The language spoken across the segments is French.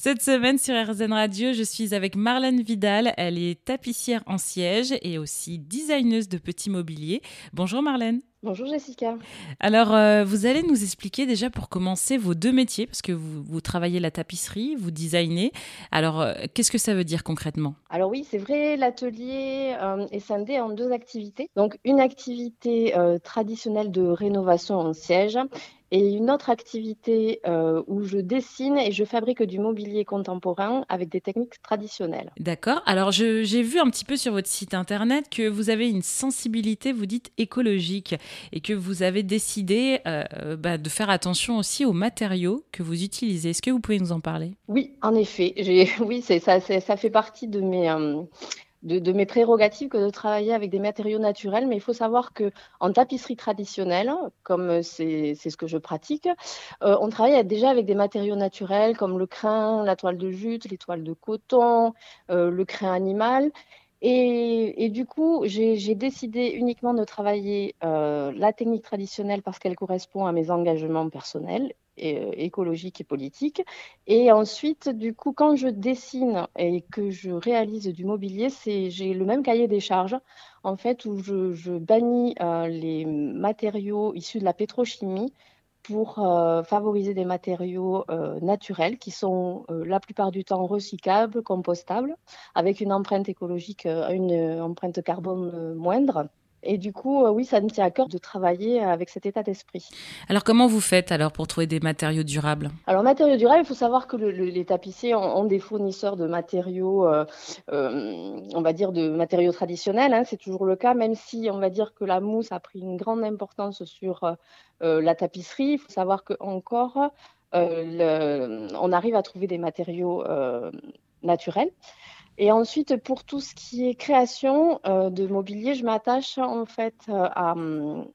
Cette semaine sur RZN Radio, je suis avec Marlène Vidal. Elle est tapissière en siège et aussi designeuse de petits mobiliers. Bonjour Marlène. Bonjour Jessica. Alors, euh, vous allez nous expliquer déjà pour commencer vos deux métiers, parce que vous, travaillez la tapisserie, vous designez. Alors, euh, qu'est-ce que ça veut dire concrètement? Alors oui, c'est vrai, l'atelier euh, est scindé en deux activités. Donc, une activité traditionnelle de rénovation en siège et une autre activité euh, où je dessine et je fabrique du mobilier contemporain avec des techniques traditionnelles. D'accord. Alors j'ai vu un petit peu sur votre site internet que vous avez une sensibilité, vous dites écologique, et que vous avez décidé euh, bah, de faire attention aussi aux matériaux que vous utilisez. Est-ce que vous pouvez nous en parler? Oui, en effet. Oui, ça, ça fait partie de mes... Euh, de, mes prérogatives que de travailler avec des matériaux naturels, mais il faut savoir que en tapisserie traditionnelle, comme c'est ce que je pratique, euh, on travaille déjà avec des matériaux naturels comme le crin, la toile de jute, les toiles de coton, euh, le crin animal. Et, du coup, j'ai décidé uniquement de travailler euh, la technique traditionnelle parce qu'elle correspond à mes engagements personnels euh, écologiques et politiques. Et ensuite, du coup, quand je dessine et que je réalise du mobilier, j'ai le même cahier des charges, en fait, où je, bannis euh, les matériaux issus de la pétrochimie pour euh, favoriser des matériaux naturels qui sont la plupart du temps recyclables, compostables, avec une empreinte écologique, une empreinte carbone moindre. Et du coup, euh, oui, ça me tient à cœur de travailler avec cet état d'esprit. Alors, comment vous faites alors pour trouver des matériaux durables? Alors, matériaux durables, il faut savoir que les tapissiers ont, des fournisseurs de matériaux, euh, euh, on va dire de matériaux traditionnels. Hein, c'est toujours le cas, même si on va dire que la mousse a pris une grande importance sur la tapisserie. Il faut savoir que encore, on arrive à trouver des matériaux naturels. Et ensuite, pour tout ce qui est création euh, de mobilier, je m'attache en fait euh, à,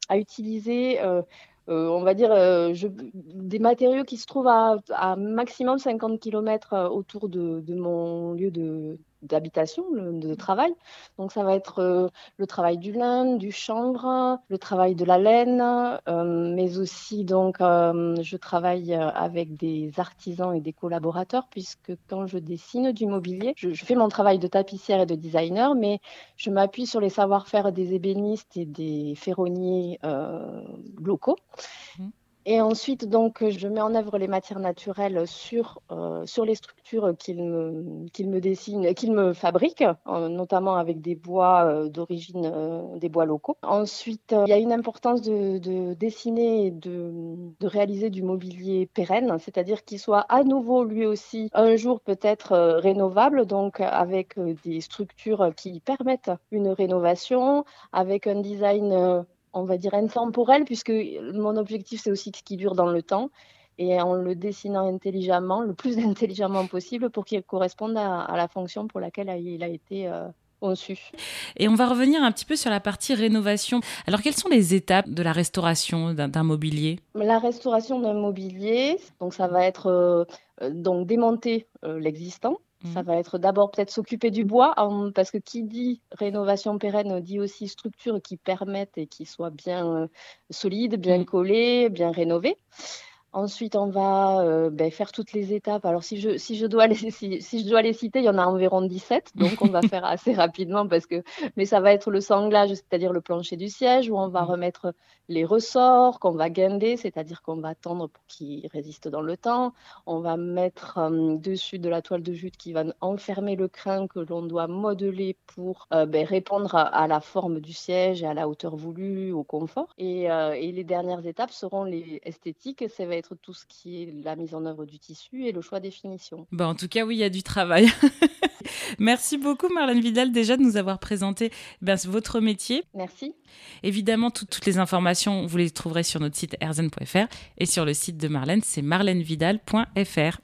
à, utiliser, euh, on va dire, je, des matériaux qui se trouvent à, maximum 50 km autour de mon lieu de, d'habitation, de travail. Donc ça va être euh, le travail du lin, du chanvre, le travail de la laine, euh, mais aussi donc euh, je travaille avec des artisans et des collaborateurs puisque quand je dessine du mobilier, je, fais mon travail de tapissière et de designer, mais je m'appuie sur les savoir-faire des ébénistes et des ferronniers locaux. Mmh. Et ensuite, donc, je mets en œuvre les matières naturelles sur, euh, sur les structures qu'ils me, qu'ils me dessinent, qu'ils me fabriquent, notamment avec des bois euh, d'origine, euh, des bois locaux. Ensuite, il y a une importance de, de dessiner et de, de, réaliser du mobilier pérenne, c'est-à-dire qu'il soit à nouveau, lui aussi, un jour peut-être rénovable, donc avec des structures qui permettent une rénovation, avec un design on va dire, intemporel, puisque mon objectif, c'est aussi ce qui dure dans le temps, et en le dessinant intelligemment, le plus intelligemment possible, pour qu'il corresponde à, la fonction pour laquelle il a été euh, conçu. Et on va revenir un petit peu sur la partie rénovation. Alors, quelles sont les étapes de la restauration d'un mobilier? La restauration d'un mobilier, donc ça va être euh, donc démonter euh, l'existant, ça mmh. va être d'abord peut-être s'occuper du bois, parce que qui dit rénovation pérenne dit aussi structure qui permettent et qui soient bien euh, solides, bien mmh. collées, bien rénovées. Ensuite, on va euh, ben, faire toutes les étapes. Alors, si je, si, je dois les, si, je dois les citer, il y en a environ 17. Donc, on va faire assez rapidement parce que. Mais ça va être le sanglage, c'est-à-dire le plancher du siège, où on va mmh. remettre les ressorts, qu'on va guinder, c'est-à-dire qu'on va tendre pour qu'ils résistent dans le temps. On va mettre euh, dessus de la toile de jute qui va enfermer le crin que l'on doit modeler pour euh, ben, répondre à, la forme du siège et à la hauteur voulue, au confort. Et, et les dernières étapes seront les esthétiques. Ça va tout ce qui est la mise en œuvre du tissu et le choix des finitions. Bah, en tout cas, oui, il y a du travail. Merci beaucoup, Marlène Vidal, déjà de nous avoir présenté ben, votre métier. Merci. Évidemment, toutes les informations, vous les trouverez sur notre site erzen.fr et sur le site de Marlène, c'est marlenevidal.fr.